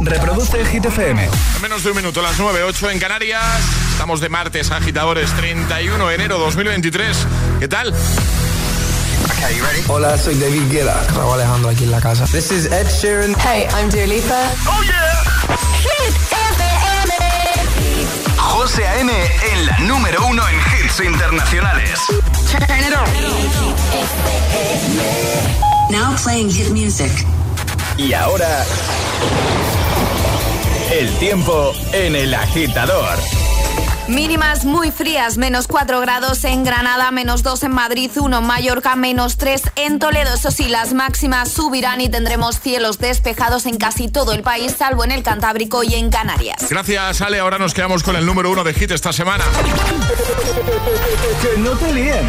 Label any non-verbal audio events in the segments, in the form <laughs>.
Reproduce Hit FM. En menos de un minuto, las 9, 8 en Canarias. Estamos de martes, agitadores, 31 de enero 2023. ¿Qué tal? Hola, soy David Guetta. Raúl Alejandro aquí en la casa. This is Ed Sheeran. Hey, I'm Dua Lipa. ¡Oh, yeah! Hit FM. José A.M. en la número uno en hits internacionales. Turn it on. Now playing hit music. Y ahora... El tiempo en el agitador. Mínimas muy frías, menos 4 grados en Granada, menos 2 en Madrid, 1 en Mallorca, menos 3 en Toledo. Eso sí, las máximas subirán y tendremos cielos despejados en casi todo el país, salvo en el Cantábrico y en Canarias. Gracias, Ale. Ahora nos quedamos con el número uno de hit esta semana. Que no te líen.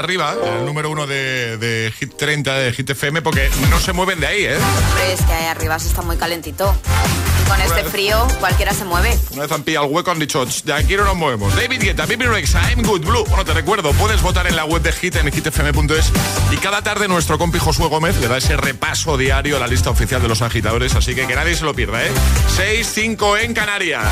arriba, el número uno de, de Hit 30 de Hit FM, porque no se mueven de ahí, ¿eh? Es que ahí arriba se está muy calentito. Con este frío, cualquiera se mueve. Una vez han pillado el hueco han dicho, "Ch, de aquí no nos movemos. David Guetta, Bibi Rexa, I'm Good Blue. Bueno, te recuerdo, puedes votar en la web de Hit en hitfm.es y cada tarde nuestro compi Josué Gómez le da ese repaso diario a la lista oficial de los agitadores, así que que nadie se lo pierda, ¿eh? 6-5 en Canarias.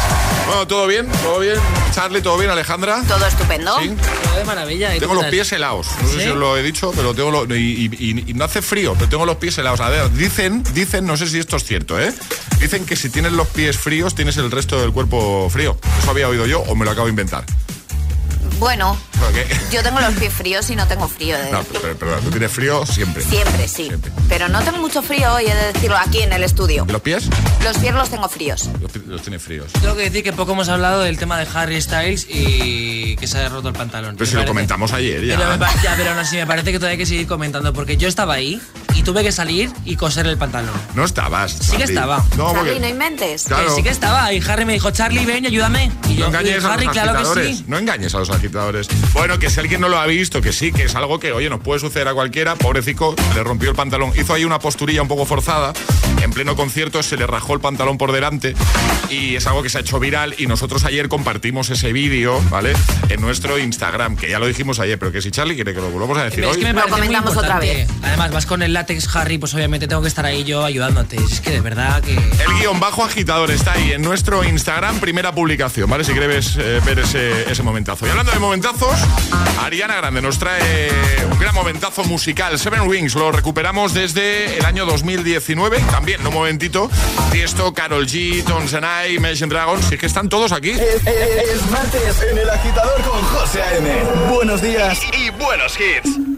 Bueno, ¿todo bien? ¿Todo bien? Charlie, ¿todo bien, Alejandra? Todo estupendo. Sí. Todo de maravilla. ¿y Tengo los pies helados. No sé si os lo he dicho, pero tengo los, y, y- y- y no hace frío, pero tengo los pies helados. A ver, dicen, dicen, no sé si esto es cierto, ¿eh? Dicen que si tienes los pies fríos, tienes el resto del cuerpo frío. Eso había oído yo o me lo acabo de inventar. Bueno, yo tengo los pies fríos y no tengo frío. De... No, pero, pero tú tienes frío siempre. Siempre, sí. Siempre. Pero no tengo mucho frío hoy, he de decirlo aquí en el estudio. ¿Y los pies? Los pies los tengo fríos. Los, los tienes fríos. Tengo que decir que poco hemos hablado del tema de Harry Styles y que se ha roto el pantalón. Pero si lo comentamos ayer ya. Pero, ya, pero aún así me parece que todavía hay que seguir comentando porque yo estaba ahí y tuve que salir y coser el pantalón. No estabas. Sí que estaba. No, Charlie, porque... no inventes. Claro. Que sí que estaba. Y Harry me dijo, Charlie, ven, ayúdame. Y yo, No engañes y a Harry, los claro que sí. No engañes a los agitadores. Bueno, que si alguien no lo ha visto, que sí, que es algo que, oye, nos puede suceder a cualquiera. Pobrecito, le rompió el pantalón. Hizo ahí una posturilla un poco forzada. En pleno concierto se le rajó el pantalón por delante. Y es algo que se ha hecho viral. Y nosotros ayer compartimos ese vídeo, ¿vale? En nuestro Instagram, que ya lo dijimos ayer, pero que si Charlie quiere que lo volvamos a decir Es hoy. que me Lo comentamos otra importante. Además, vas con el látex, Harry, pues obviamente tengo que estar ahí yo ayudándote. Es que de verdad que... El guion bajo agitador está ahí en nuestro Instagram, primera publicación, ¿vale? Si quieres eh, ver ese, ese momentazo. Y hablando de momentazos, Ariana Grande nos trae un gran momentazo musical. Seven Wings lo recuperamos desde el año 2019. También, un momentito. Tiesto, Carol G, Tones and I, Imagine Dragons. Y es que están todos aquí. Es, es- es martes en el agitador con José A.M. Buenos días y, y buenos hits.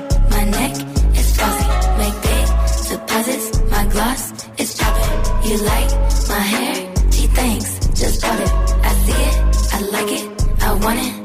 You like my hair? She thinks, Just bought it. I see it. I like it. I want it.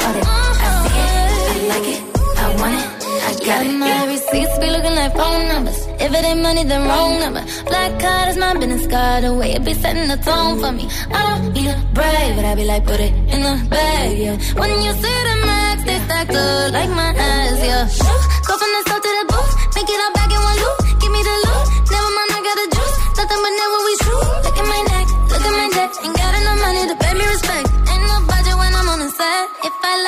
Bought it. I see it, I like it. I want it, I got it. My receipts be looking like phone numbers. If it ain't money, then wrong number. Black card is my business card. The way it be setting the tone for me. I don't need a brave, but I be like, put it in the bag, yeah. When you see the max, they stacked up like my eyes, yeah. Go from the south to the booth, make it all back in one loop.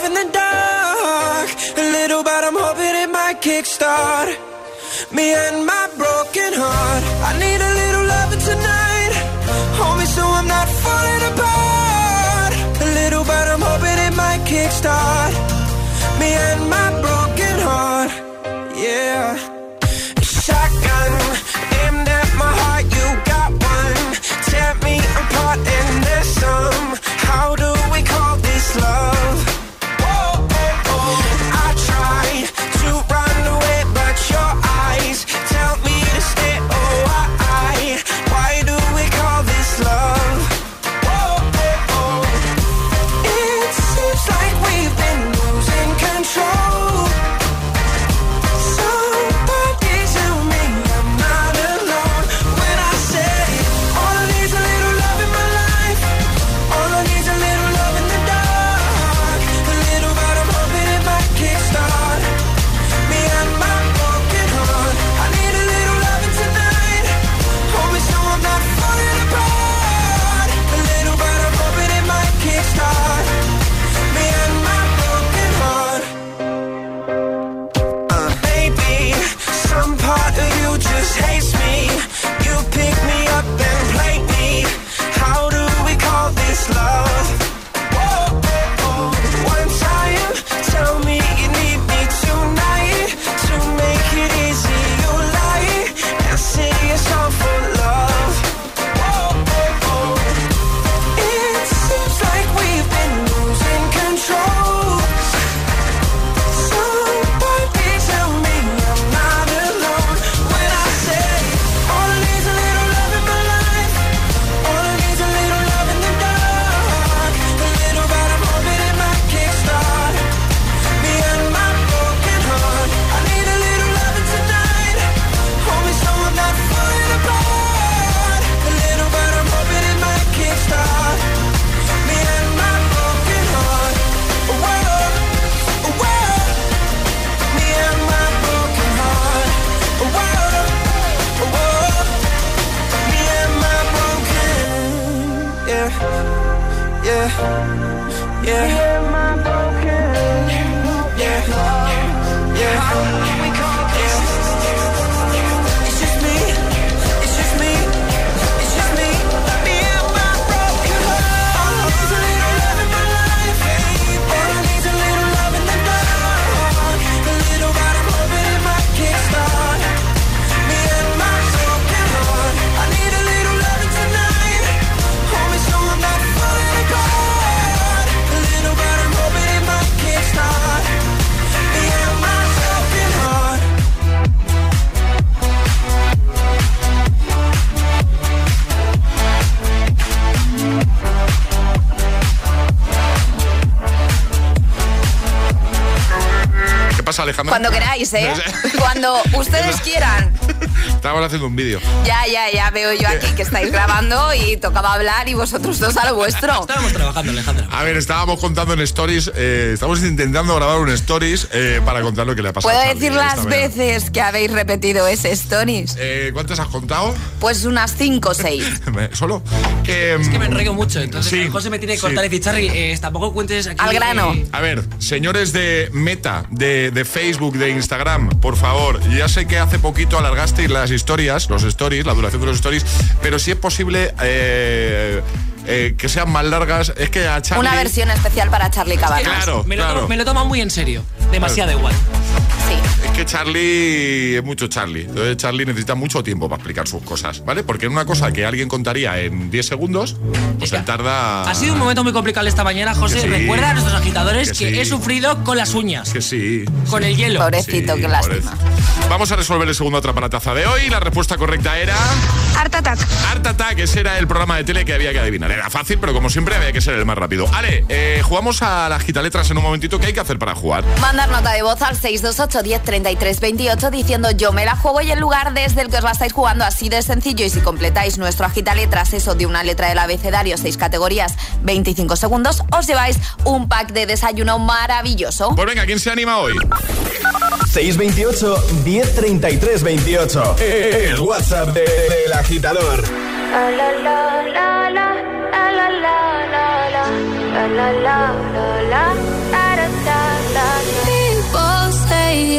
love in the dark. A little, but I'm hoping it might kickstart me and my broken heart. I need a little loving tonight. Hold me so I'm not falling apart. A little, but I'm hoping it might kickstart me and my broken heart. Yeah. Alejandra? Cuando queráis, ¿eh? <laughs> Cuando ustedes quieran. Estábamos haciendo un vídeo. Ya, ya, ya veo yo aquí que estáis grabando y tocaba hablar y vosotros dos a lo vuestro. Estábamos trabajando, Alejandra. A ver, estábamos contando en stories, eh, estamos intentando grabar un stories eh, para contar lo que le ha pasado. ¿Puedo a decir las veces que habéis repetido ese stories? Eh, ¿Cuántas has contado? Pues unas cinco o seis. <laughs> ¿Solo? Que, Es que me enrollo mucho, entonces Sí, José me tiene que sí. cortar y decir, Charlie, eh, tampoco cuentes aquí... Al grano. eh, A ver, señores de Meta, de, de Facebook, de Instagram, por favor, ya sé que hace poquito alargasteis las historias, los stories, la duración de los stories, pero si es posible eh, eh, que sean más largas, es que a Charlie... Una versión especial para Charlie Cabanas. Claro, me, lo claro. tomo, me lo tomo muy en serio. Demasiado igual. Sí. Es que Charlie es mucho Charlie. Entonces Charlie necesita mucho tiempo para explicar sus cosas, ¿vale? Porque una cosa que alguien contaría en 10 segundos, pues él tarda... Ha sido un momento muy complicado esta mañana, José. Que sí. Recuerda a nuestros agitadores Que que, sí. he sufrido con las uñas, Que sí. con el hielo. Pobrecito, Sí, qué lástima. pobrecito. Vamos a resolver el segundo atrapalataza de hoy. La respuesta correcta era... Art Attack. Art Attack, ese era el programa de tele que había que adivinar. Era fácil, pero como siempre había que ser el más rápido. Ale, eh, jugamos a las gitaletras en un momentito. ¿Qué hay que hacer para jugar? Mandar nota de voz al 628 10 33 28 diciendo yo me la juego y el lugar desde el que os la estáis jugando así de sencillo y si completáis nuestro agita letras, eso de una letra del abecedario, seis categorías, 25 segundos, os lleváis un pack de desayuno maravilloso. Pues venga, ¿quién se anima hoy? 628 1033 28. El WhatsApp de- del agitador.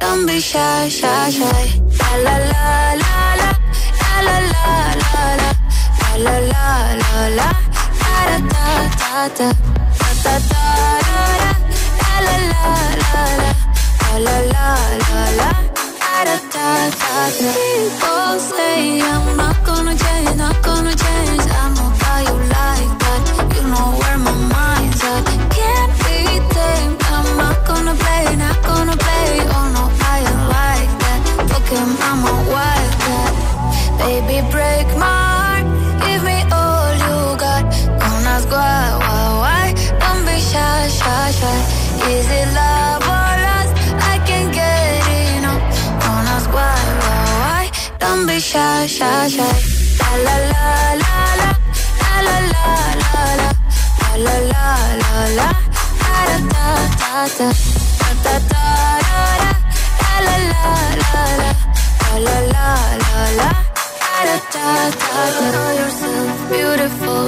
Don't be shy, shy, shy. La la la la, la la la la, la la la la, da da da da, da da da da, la la la la, la la la la, da da da da. People say I'm not gonna change, not gonna change, I'm okay. Shy, shy, shy. La la la la la la la la la la la la la da da da da da da da da la la la la la la la la la da da da da yourself beautiful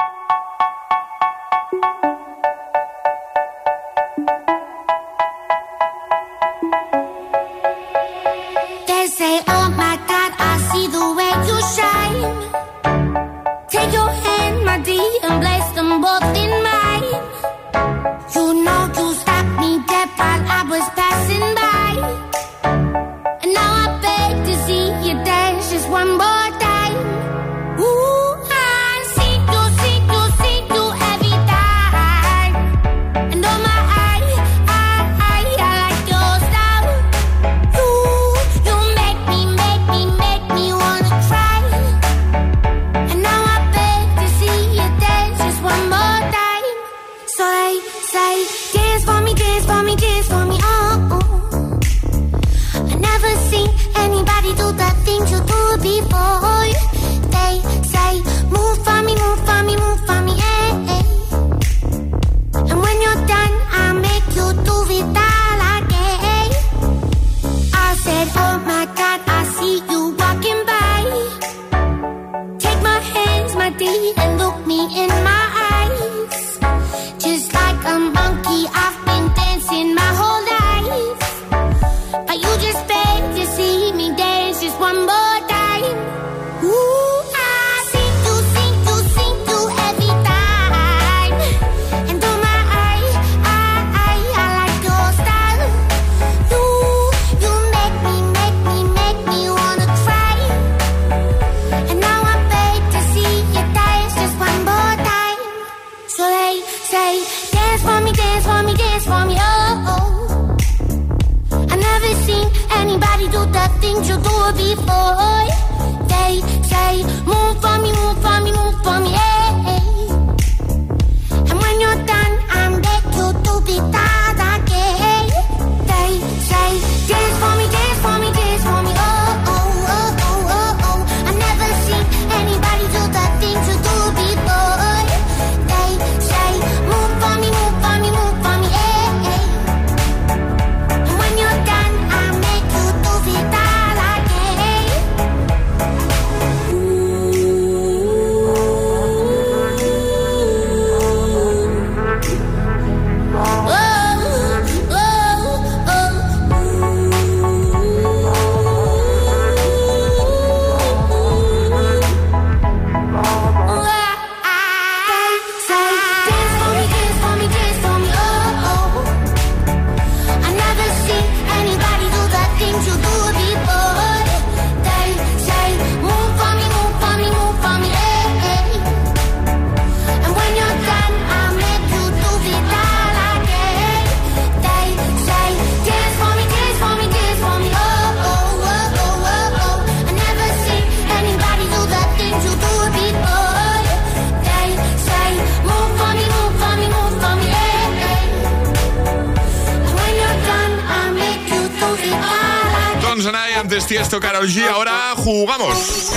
Antes Tiesto, Karol G. Ahora jugamos.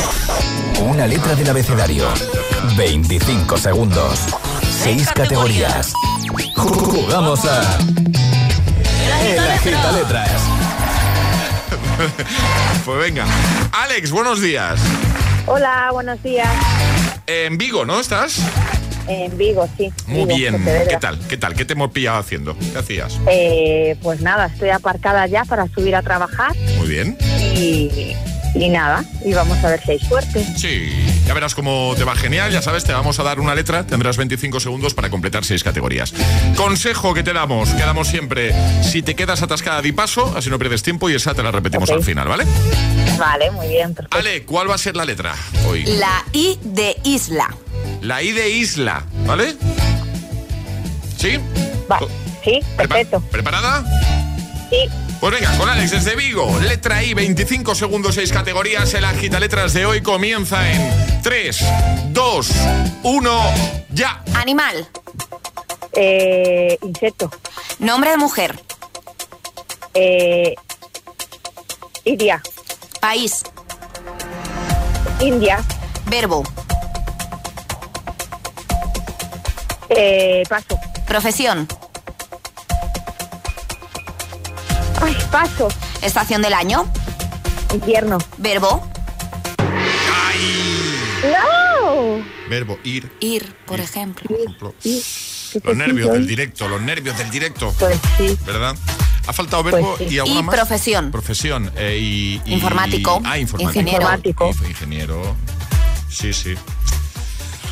Una letra del abecedario. 25 segundos. 6 categorías. Jugamos a. El agita letras. Pues venga. Alex, buenos días. Hola, buenos días. En Vigo, ¿no estás? En Vigo, sí. Muy Vigo, bien. ¿Qué tal? ¿Qué tal? ¿Qué te hemos pillado haciendo? ¿Qué hacías? Eh, pues nada, estoy aparcada ya para subir a trabajar Muy bien. y, y nada, y vamos a ver si hay suerte. Sí, ya verás cómo te va genial. Ya sabes, te vamos a dar una letra. Tendrás 25 segundos para completar seis categorías. Consejo que te damos, que damos siempre. Si te quedas atascada, di paso, así no pierdes tiempo y esa te la repetimos al final, ¿vale? Vale, muy bien. perfecto. Ale, ¿cuál va a ser la letra hoy? La I de isla. La I de isla, ¿vale? ¿Sí? Va, sí, perfecto. ¿Preparada? Sí, Pues venga, con Alex desde Vigo. Letra I, 25 segundos, 6 categorías. El agita letras de hoy comienza en 3, 2, 1, ya. Animal. eh, insecto. Nombre de mujer. Eh, India. País. India. Verbo. Eh, paso. Profesión. Ay, paso. Estación del año. Invierno. Verbo. ¡No! Verbo ir. Ir, por ejemplo. por ejemplo. ¿Qué Los nervios del directo, los nervios del directo. Pues sí. ¿Verdad? Ha faltado verbo Pues sí. y alguna Y más. profesión. Profesión. eh, y, y- Informático. Ah, informático. Ingeniero. Informático. Inf- Ingeniero. Sí, sí.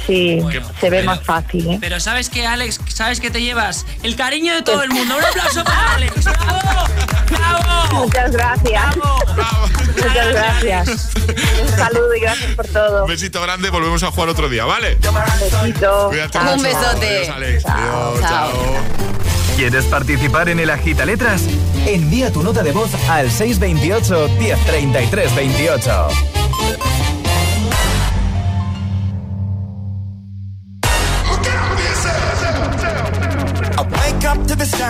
Sí, Bueno, se ve pero- más fácil, ¿eh? Pero ¿sabes qué, Alex? ¿Sabes qué te llevas? El cariño de todo el mundo. Un aplauso para Alex. <laughs> ¡Bravo! ¡Bravo! Muchas gracias. ¡Bravo! Muchas gracias. Un saludo y gracias por todo. Un besito grande, volvemos a jugar otro día, ¿vale? Besito. Cuídate Chao. mucho. Un besote. Adiós, Alex. Adiós, Chao. chao. ¿Quieres participar en el agita letras? Envía tu nota de voz al 628 1033 28.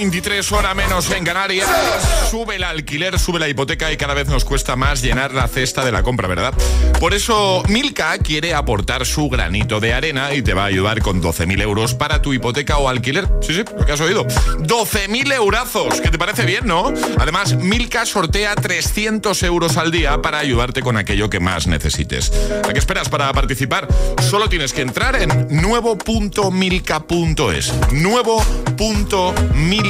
9.23 hora menos en Canarias. Sube el alquiler, sube la hipoteca Y cada vez nos cuesta más llenar la cesta de la compra, ¿verdad? Por eso Milka quiere aportar su granito de arena Y te va a ayudar con 12.000 euros Para tu hipoteca o alquiler. Sí, sí, lo que has oído. 12.000 eurazos, que te parece bien, ¿no? Además, Milka sortea 300 euros al día Para ayudarte con aquello que más necesites. ¿A qué esperas para participar? Solo tienes que entrar en nuevo.milka.es nuevo.milka.es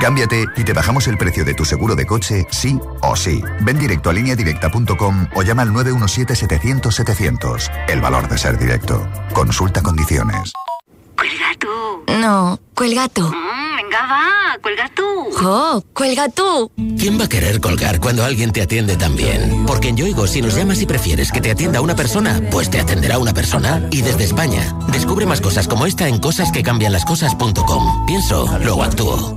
Cámbiate y te bajamos el precio de tu seguro de coche, sí o sí. Ven directo a lineadirecta.com o llama al 917-700-700. El valor de ser directo. Consulta condiciones. Cuelga tú. No, cuelga tú. Mm, venga, va, cuelga tú. ¡Jo! ¡Cuelga tú! ¿Quién va a querer colgar cuando alguien te atiende tan bien? Porque en Yoigo, si nos llamas y prefieres que te atienda una persona, pues te atenderá una persona. Y desde España, descubre más cosas como esta en cosasquecambianlascosas.com. Pienso, luego actúo.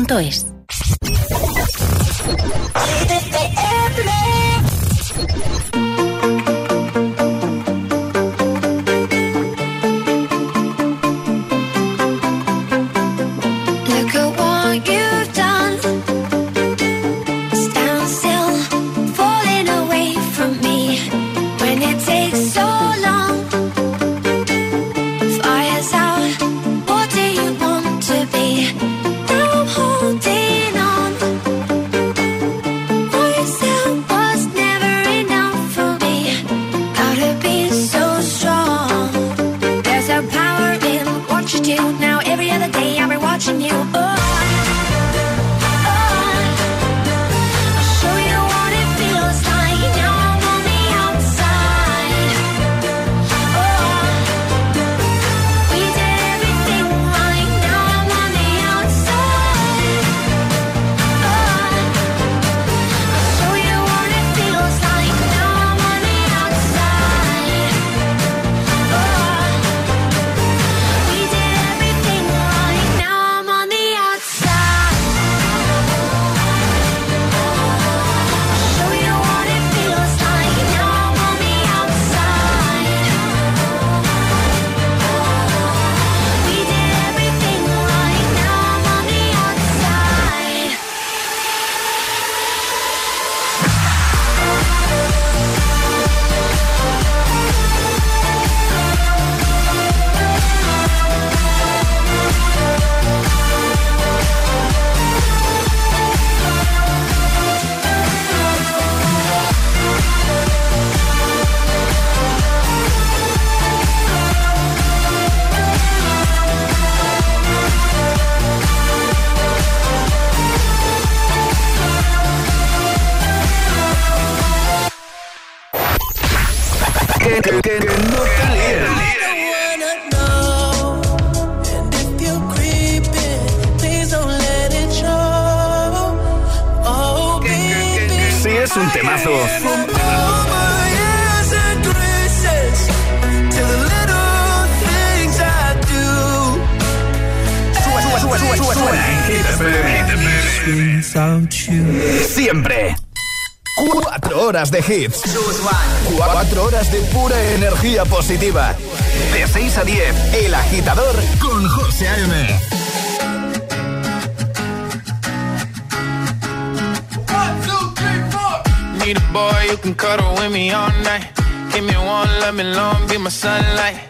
Look Siempre. Cuatro horas de hits. Cuatro horas de pura energía positiva. De 6 a 10, El Agitador con José A.M. Need a boy who can cuddle with me all night. Give me one, let me long, be my sunlight.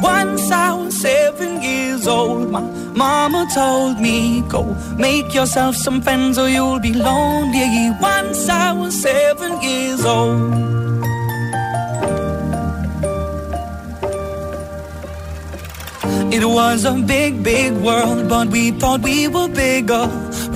Once I was seven years old, my mama told me, Go make yourself some friends or you'll be lonely. Once I was seven years old. It was a big, big world, but we thought we were bigger.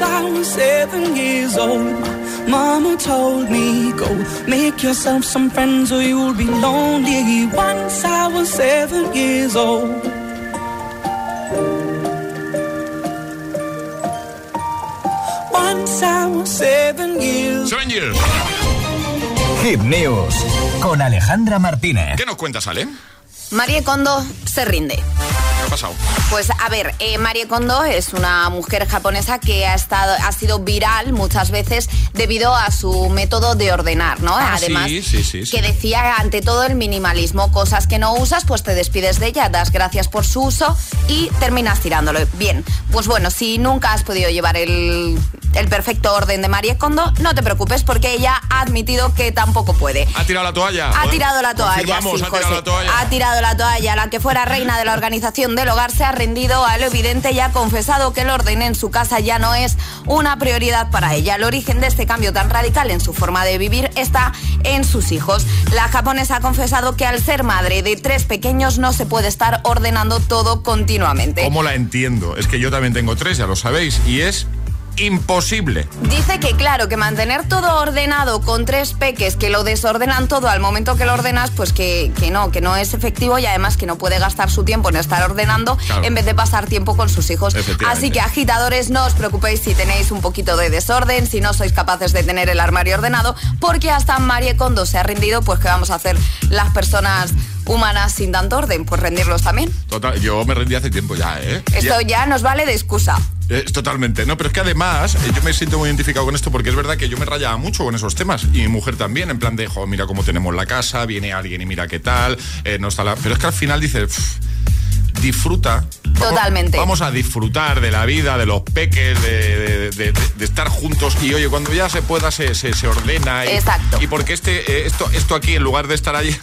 Once I was seven years old. Mama told me, go make yourself some friends or you'll be lonely. Once I was seven years old. Once I was seven years years. Hit News con Alejandra Martínez. ¿Qué nos cuentas, Ale? Marie Kondo se rinde. Pues a ver, eh, Marie Kondo es una mujer japonesa que ha estado, ha sido viral muchas veces debido a su método de ordenar, ¿no? Ah, Además, sí, sí, sí, sí. que decía ante todo el minimalismo, cosas que no usas, pues te despides de ella, das gracias por su uso y terminas tirándolo. Bien, pues bueno, si nunca has podido llevar el, el perfecto orden de Marie Kondo, no te preocupes porque ella ha admitido que tampoco puede. ¿Ha tirado la toalla? Ha tirado la toalla, sí, ha tirado la toalla. Ha tirado la toalla. La que fuera reina de la organización del hogar se ha rendido a lo evidente y ha confesado que el orden en su casa ya no es una prioridad para ella. El origen de este cambio tan radical en su forma de vivir está en sus hijos. La japonesa ha confesado que al ser madre de tres pequeños no se puede estar ordenando todo continuamente. ¿Cómo la entiendo? Es que yo también tengo tres, ya lo sabéis, y es imposible. Dice que claro, que mantener todo ordenado con tres peques que lo desordenan todo al momento que lo ordenas, pues que, que no, que no es efectivo y además que no puede gastar su tiempo en estar ordenando Claro. en vez de pasar tiempo con sus hijos. Así que agitadores, no os preocupéis si tenéis un poquito de desorden, si no sois capaces de tener el armario ordenado, porque hasta Marie Kondo se ha rendido, pues que vamos a hacer las personas humanas sin tanto orden, pues rendirlos también. Total, yo me rendí hace tiempo ya, ¿eh? Esto ya nos vale de excusa. Eh, totalmente, no, pero es que además eh, yo me siento muy identificado con esto porque es verdad que yo me rayaba mucho con esos temas y mi mujer también, en plan de, jo, mira cómo tenemos la casa, viene alguien y mira qué tal, eh, no está la... Pero es que al final dices, "Pff, disfruta. Totalmente. Vamos a disfrutar de la vida, de los peques, de, de- de- de- de estar juntos y oye, cuando ya se pueda se, se- se ordena. Y, Exacto. Y porque este, eh, esto, esto aquí, en lugar de estar allí,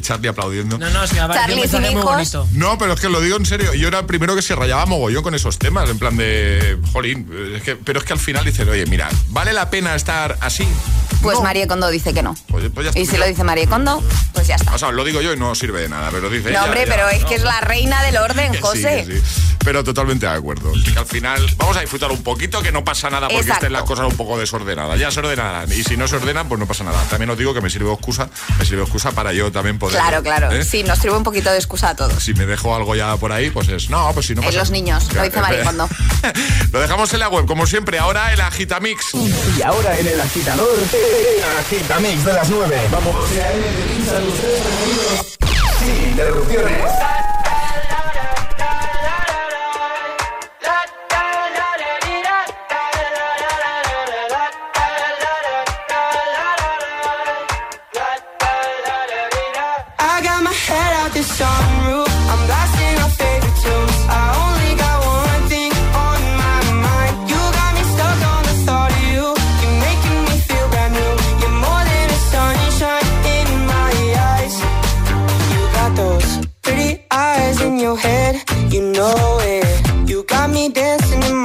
Charlie aplaudiendo. No, no, es Charlie sin mensaje muy bonito. No, pero es que lo digo en serio. Yo era el primero que se rayaba mogollón con esos temas, en plan de. Jolín. es que- pero es que al final dices, oye, mira, ¿vale la pena estar así? Pues No. Marie Kondo dice que no. Pues- pues ya está. Y si lo dice Marie Kondo, pues ya está. O sea, lo digo yo y no sirve de nada, pero dice. No, ella, hombre, ya, pero es ¿no? que es la reina del orden, Que sí, José. que sí. Pero totalmente de acuerdo. Que al final vamos a disfrutar un poquito, que no pasa nada porque Exacto. estén las cosas un poco desordenadas. Ya se ordenarán. Y si no se ordenan, pues no pasa nada. También os digo que me sirve excusa, me sirve excusa para yo también poder. Claro, claro. ¿eh? Sí, nos sirve un poquito de excusa a todos. Si me dejo algo ya por ahí, pues es. No, pues si no En pasa los niños, lo dice Marie Kondo. <laughs> Lo dejamos en la web, como siempre. Ahora el Agitamix. Y ahora en el agitador, el agitamix de las 9. Vamos. Sin interrupciones. I got my head out sunroof.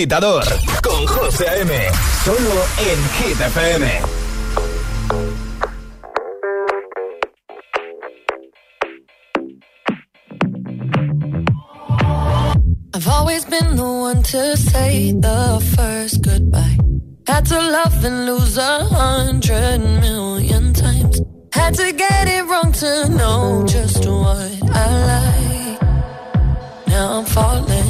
agitador con José A.M. Solo en Hit FM. I've always been the one to say the first goodbye. Had to love and lose a hundred million times. Had to get it wrong to know just what I like. Now I'm falling.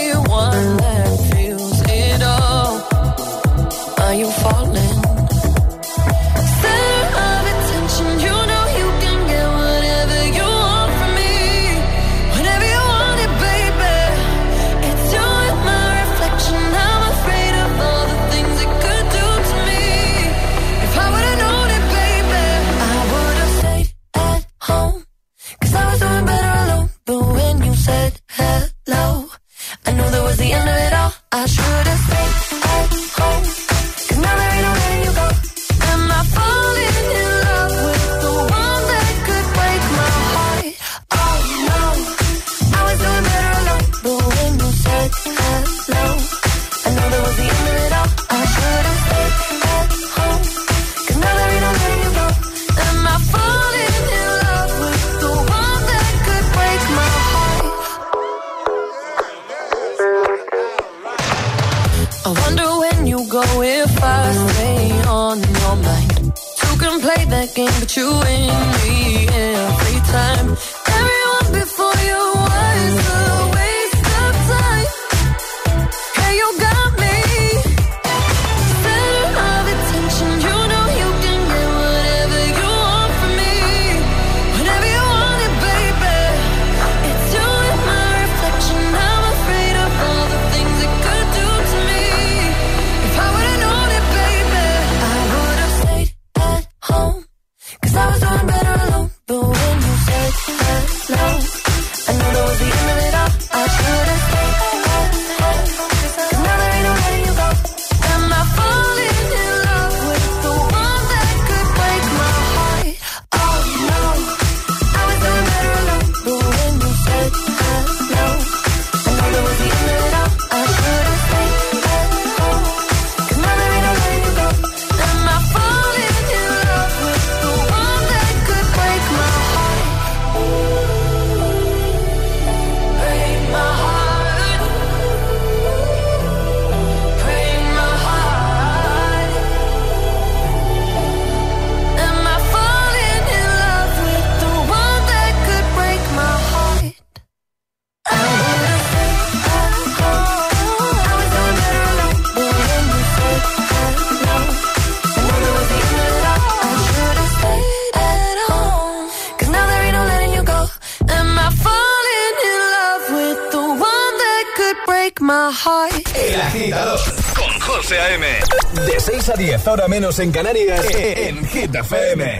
10 horas menos en Canarias, en Hit FM.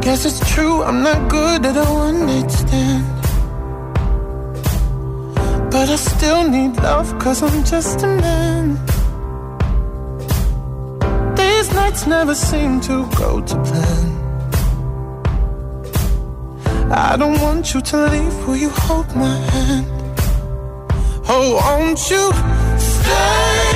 Guess it's true, I'm not good at a one night. But I still need love, cause I'm just a man. These nights never seem to go to plan. I don't want you to leave. Will you hold my hand? Oh, won't you stay?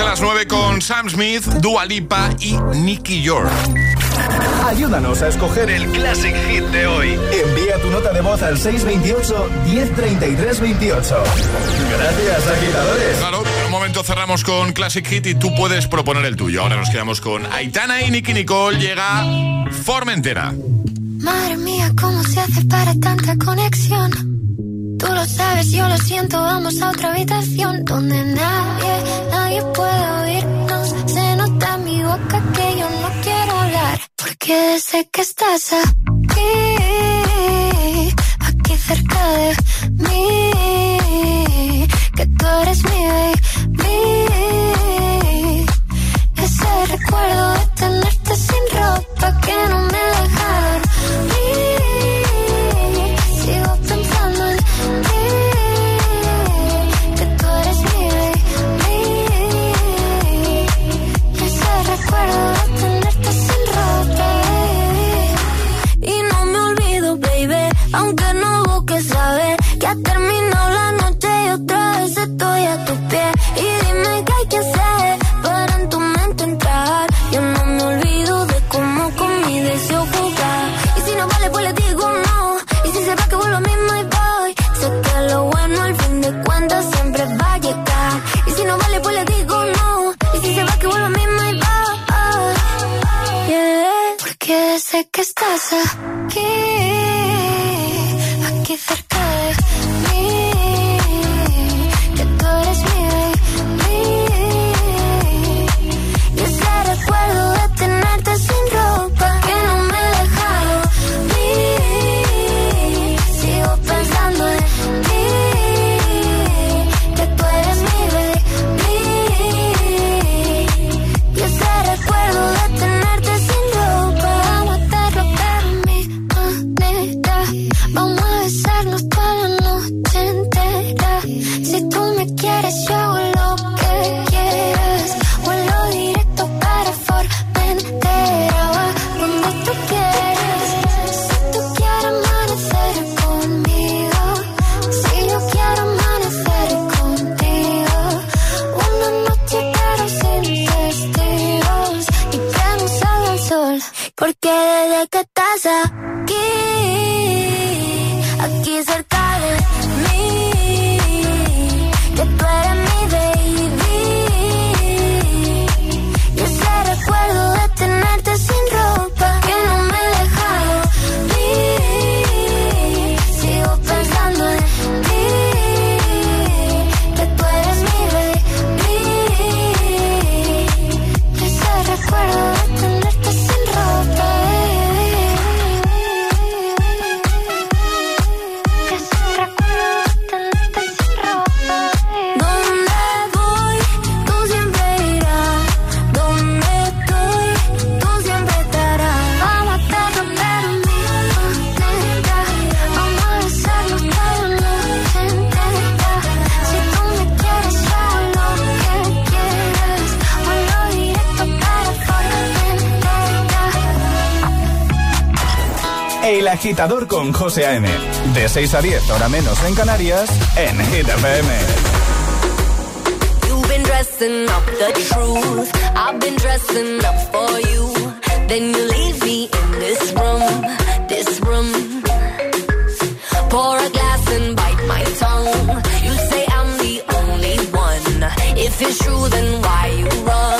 a las 9 con Sam Smith, Dua Lipa y Nicky York. Ayúdanos a escoger el Classic Hit de hoy. Envía tu nota de voz al 628-103328. Gracias, agitadores. Claro, en un momento cerramos con Classic Hit y tú puedes proponer el tuyo. Ahora nos quedamos con Aitana y Nicky Nicole. Llega Formentera. Madre mía, ¿cómo se hace para tanta conexión? Tú lo sabes, yo lo siento, vamos a otra habitación donde nadie nadie puede oírnos. Se nota en mi boca que yo no quiero hablar. Porque sé que estás aquí, aquí cerca de mí. Que tú eres mi baby. Ese recuerdo de tenerte sin ropa que no me da agitador con José A.M. De 6 a 10, hora menos en Canarias, en Hit FM. You've been dressing up the truth. I've been dressing up for you. Then you leave me in this room, this room. Pour a glass and bite my tongue. You say I'm the only one. If it's true, then why you run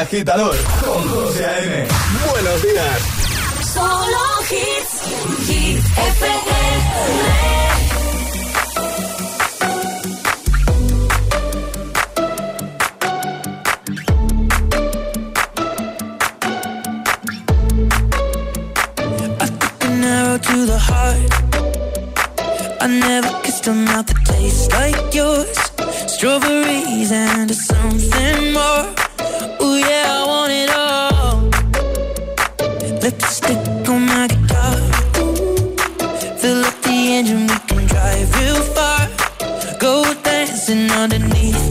Agitador con José A.M. Buenos días. Solo hits, hit FM. arrow to the heart. I never kissed a mouth that tastes like yours. Strawberries and something more. Yeah, I want it all. Lipstick on my guitar. Fill up the engine, we can drive real far. Go dancing underneath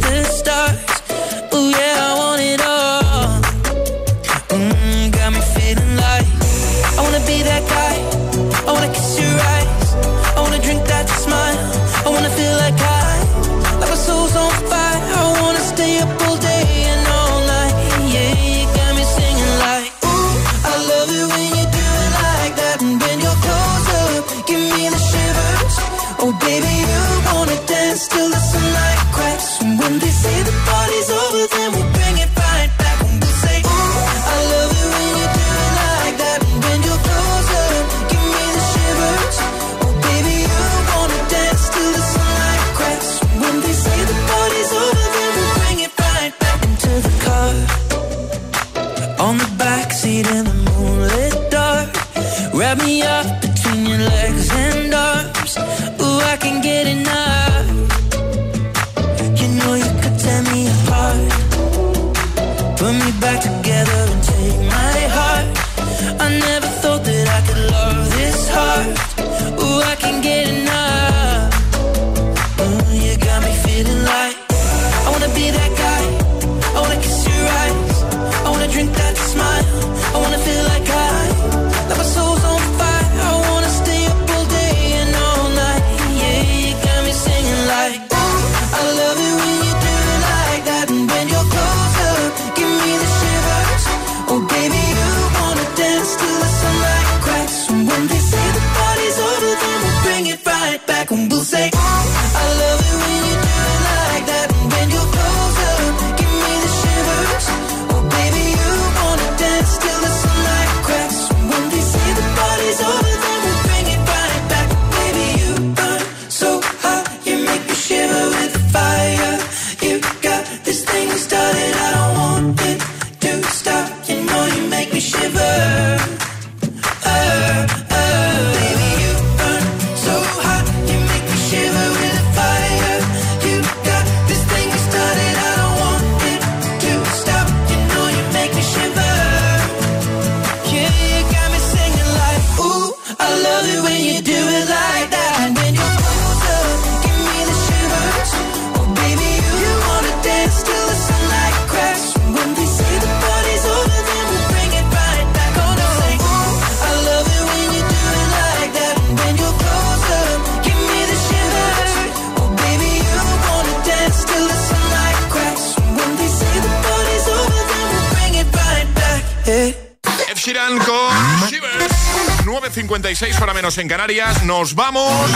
menos en Canarias. Nos vamos.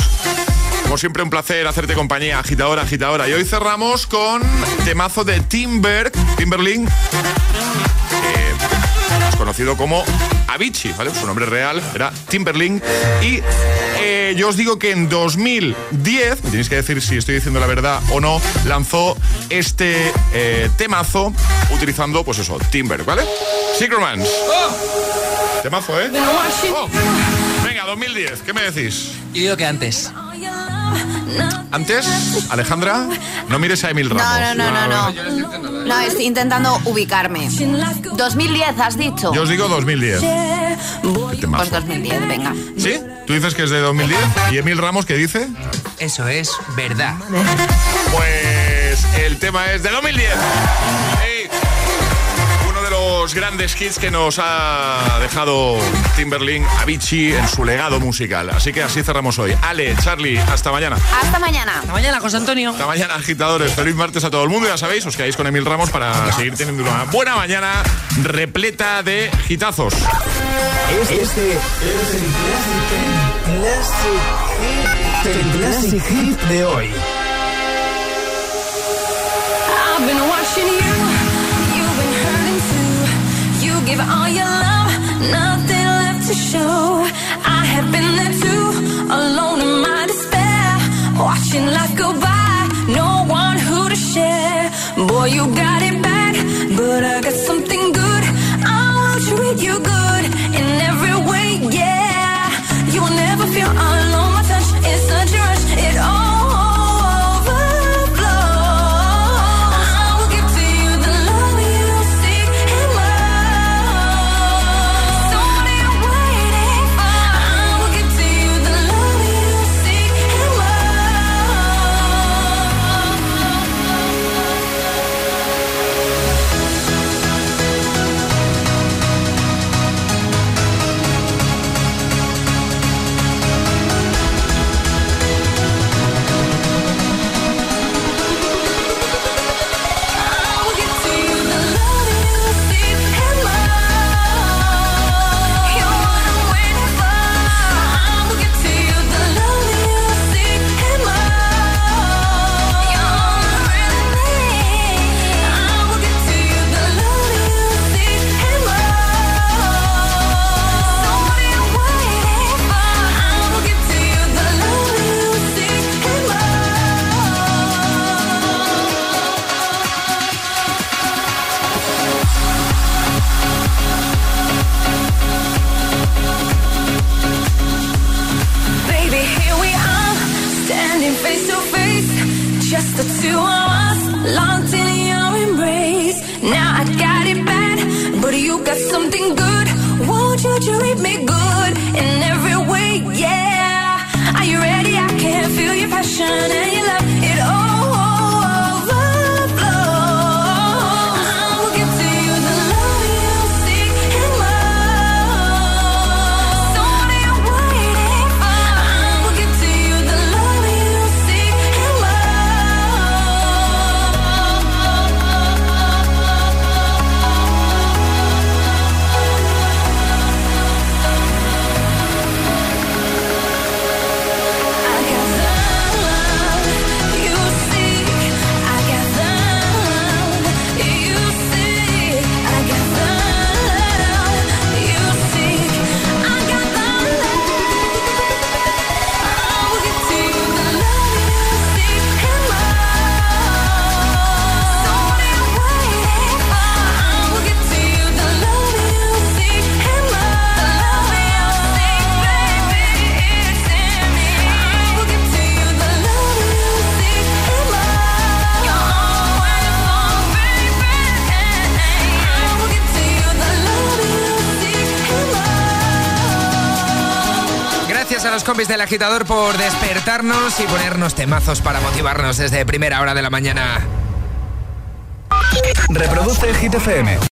Como siempre, un placer hacerte compañía, agitadora, agitadora. Y hoy cerramos con temazo de Timber, Timberling, eh, conocido como Avicii, ¿vale? Su nombre real era Timberling. Y eh, yo os digo que en 2010, me tenéis que decir si estoy diciendo la verdad o no, lanzó este eh, temazo utilizando, pues eso, Timber, ¿vale? Secretmans. Temazo, ¿eh? Oh. Venga, 2010, ¿qué me decís? Yo digo que antes. Antes, Alejandra, no mires a Emil Ramos. No, no, no, no, no. No, estoy intentando ubicarme. 2010, has dicho. Yo os digo 2010. Pues 2010, venga. ¿Sí? ¿Tú dices que es de 2010? ¿Y Emil Ramos qué dice? Eso es verdad. Pues el tema es de 2010. Ey, Uno de los grandes hits que nos ha dejado Timberling, Avicii, en su legado musical. Así que así cerramos hoy. Ale, Charlie, hasta mañana. Hasta mañana. Hasta mañana, José Antonio. Hasta mañana, agitadores. Feliz martes a todo el mundo. Ya sabéis, os quedáis con Emil Ramos para seguir teniendo una buena mañana repleta de hitazos. Este es el Classic, el classic hit de hoy. I've been watching you, give all your love, nothing left to show. I have been there too, alone in my despair. Watching life go by, no one who to share. Boy, you got it bad, but I got something good. I will treat you good in every way, yeah. You will never feel alone. Agitador por despertarnos y ponernos temazos para motivarnos desde primera hora de la mañana. Reproduce Hit FM.